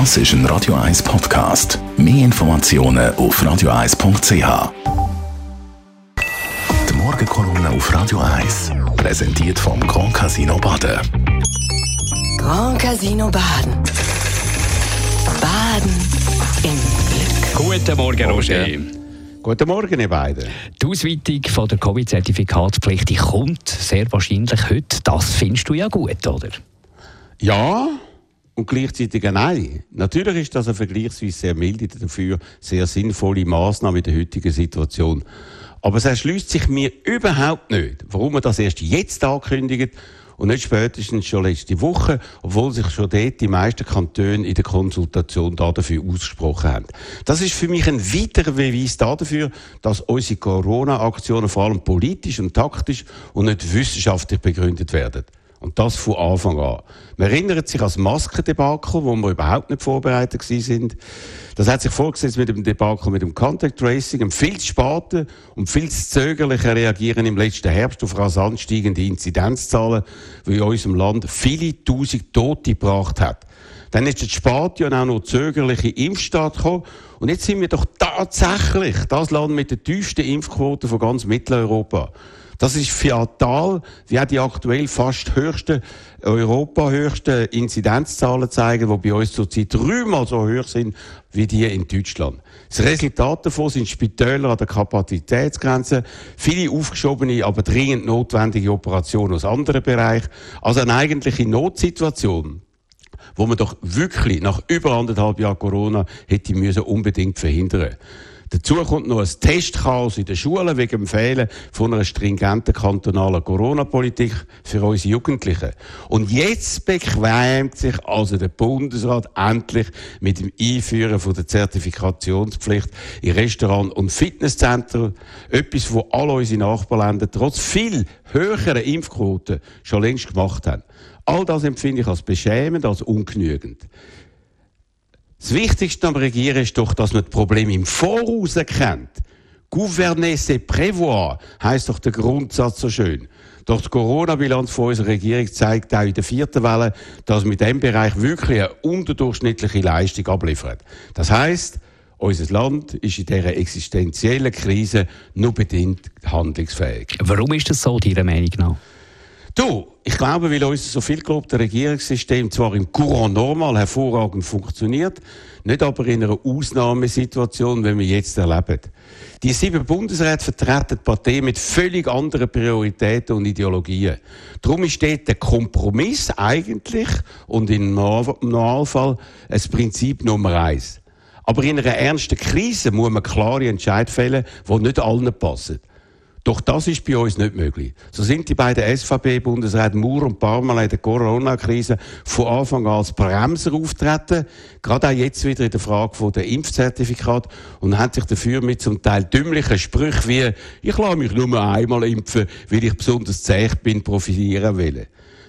Das ist ein Radio 1 Podcast. Mehr Informationen auf radio1.ch. Die Morgenkolumne auf Radio 1 präsentiert vom Grand Casino Baden. Grand Casino Baden. Baden im Glück. Guten Morgen, Roger. Guten Morgen, ihr beiden. Die Ausweitung von der Covid-Zertifikatspflicht die kommt sehr wahrscheinlich heute. Das findest du ja gut, oder? Ja, und gleichzeitig ein Nein. Natürlich ist das eine vergleichsweise sehr milde, dafür sehr sinnvolle Maßnahme in der heutigen Situation. Aber es erschließt sich mir überhaupt nicht, warum man das erst jetzt ankündigt und nicht spätestens schon letzte Woche, obwohl sich schon dort die meisten Kantone in der Konsultation dafür ausgesprochen haben. Das ist für mich ein weiterer Beweis dafür, dass unsere Corona-Aktionen vor allem politisch und taktisch und nicht wissenschaftlich begründet werden. Und das von Anfang an. Man erinnert sich an das Maskendebakel, wo wir überhaupt nicht vorbereitet sind. Das hat sich vorgesetzt mit dem Debakel mit dem Contact Tracing, einem viel zu späten und viel zu zögerlichen Reagieren im letzten Herbst auf rasant steigende Inzidenzzahlen, die in unserem Land viele tausend Tote gebracht hat. Dann ist das spät und auch noch zögerliche Impfstart gekommen. Und jetzt sind wir doch tatsächlich das Land mit der tiefsten Impfquote von ganz Mitteleuropa. Das ist fatal, wie auch die aktuell fast höchsten, Europa höchsten Inzidenzzahlen zeigen, die bei uns zurzeit dreimal so hoch sind wie die in Deutschland. Das Resultat davon sind Spitäler an der Kapazitätsgrenze, viele aufgeschobene, aber dringend notwendige Operationen aus anderen Bereichen. Also eine eigentliche Notsituation wo man doch wirklich nach über anderthalb Jahren Corona hätte müssen unbedingt verhindern Dazu kommt noch ein Testchaos in den Schulen wegen dem Fehlen von einer stringenten kantonalen Corona-Politik für unsere Jugendlichen. Und jetzt bequemt sich also der Bundesrat endlich mit dem Einführen von der Zertifikationspflicht in Restaurants und Fitnesszentren. Etwas, wo alle unsere Nachbarländer trotz viel höheren Impfquoten schon längst gemacht haben. All das empfinde ich als beschämend, als ungenügend. Das Wichtigste am Regieren ist doch, dass man das Problem im Voraus erkennt. Gouverner, c'est prévoir, heisst doch der Grundsatz so schön. Doch die Corona-Bilanz von unserer Regierung zeigt auch in der vierten Welle, dass mit dem Bereich wirklich eine unterdurchschnittliche Leistung abliefert. Das heisst, unser Land ist in dieser existenziellen Krise nur bedingt handlungsfähig. Warum ist das so, Ihrer Meinung nach? Du, ich glaube, weil unser so viel gelobte Regierungssystem zwar im Courant normal hervorragend funktioniert, nicht aber in einer Ausnahmesituation, wie wir jetzt erleben. Die sieben Bundesräte vertreten Parteien mit völlig anderen Prioritäten und Ideologien. Darum ist dort der Kompromiss eigentlich und im Normalfall ein Prinzip Nummer eins. Aber in einer ernsten Krise muss man klare Entscheidungen fällen, die nicht allen passen. Doch das ist bei uns nicht möglich. So sind die beiden SVP-Bundesräte Mur und Parmal in der Corona-Krise von Anfang an als Bremser auftreten. Gerade auch jetzt wieder in der Frage der Impfzertifikat und haben sich dafür mit zum Teil dümmlichen Sprüchen wie, ich lasse mich nur einmal impfen, weil ich besonders zäh bin, profitieren will.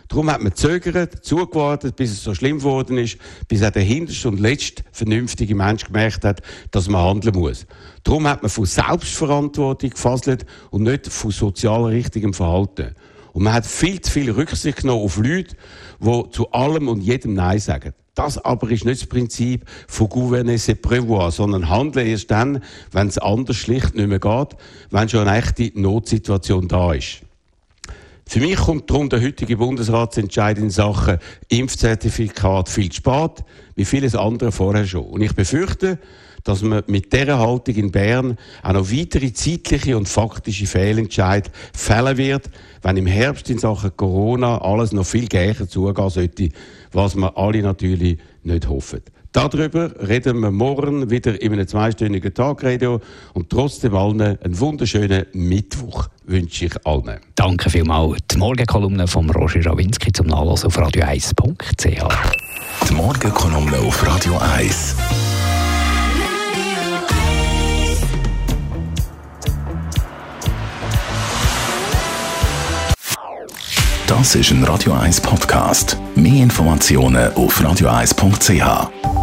Darum hat man zögert, zugewartet, bis es so schlimm geworden ist, bis auch der hinterste und letzte vernünftige Mensch gemerkt hat, dass man handeln muss. Darum hat man von Selbstverantwortung gefasselt und nicht von sozial richtigem Verhalten. Und man hat viel zu viel Rücksicht genommen auf Leute, die zu allem und jedem Nein sagen. Das aber ist nicht das Prinzip von gouverner c'est prévoir, sondern handeln erst dann, wenn es anders schlicht nicht mehr geht, wenn schon eine echte Notsituation da ist. Für mich kommt darum der heutige Bundesratsentscheid in Sachen Impfzertifikat viel zu spät, wie vieles andere vorher schon. Und ich befürchte, dass man mit dieser Haltung in Bern auch noch weitere zeitliche und faktische Fehlentscheid fällen wird, wenn im Herbst in Sachen Corona alles noch viel gleicher zugehen sollte, was wir alle natürlich nicht hoffen. Darüber reden wir morgen wieder in einem zweistündigen Tagradio und trotzdem allen einen wunderschönen Mittwoch wünsche ich allen. Danke vielmals. Die Morgenkolumne von Roger Rawinski zum Nachlesen auf radio1.ch. Die Morgenkolumne auf Radio 1. Das ist ein Radio 1 Podcast. Mehr Informationen auf radio1.ch.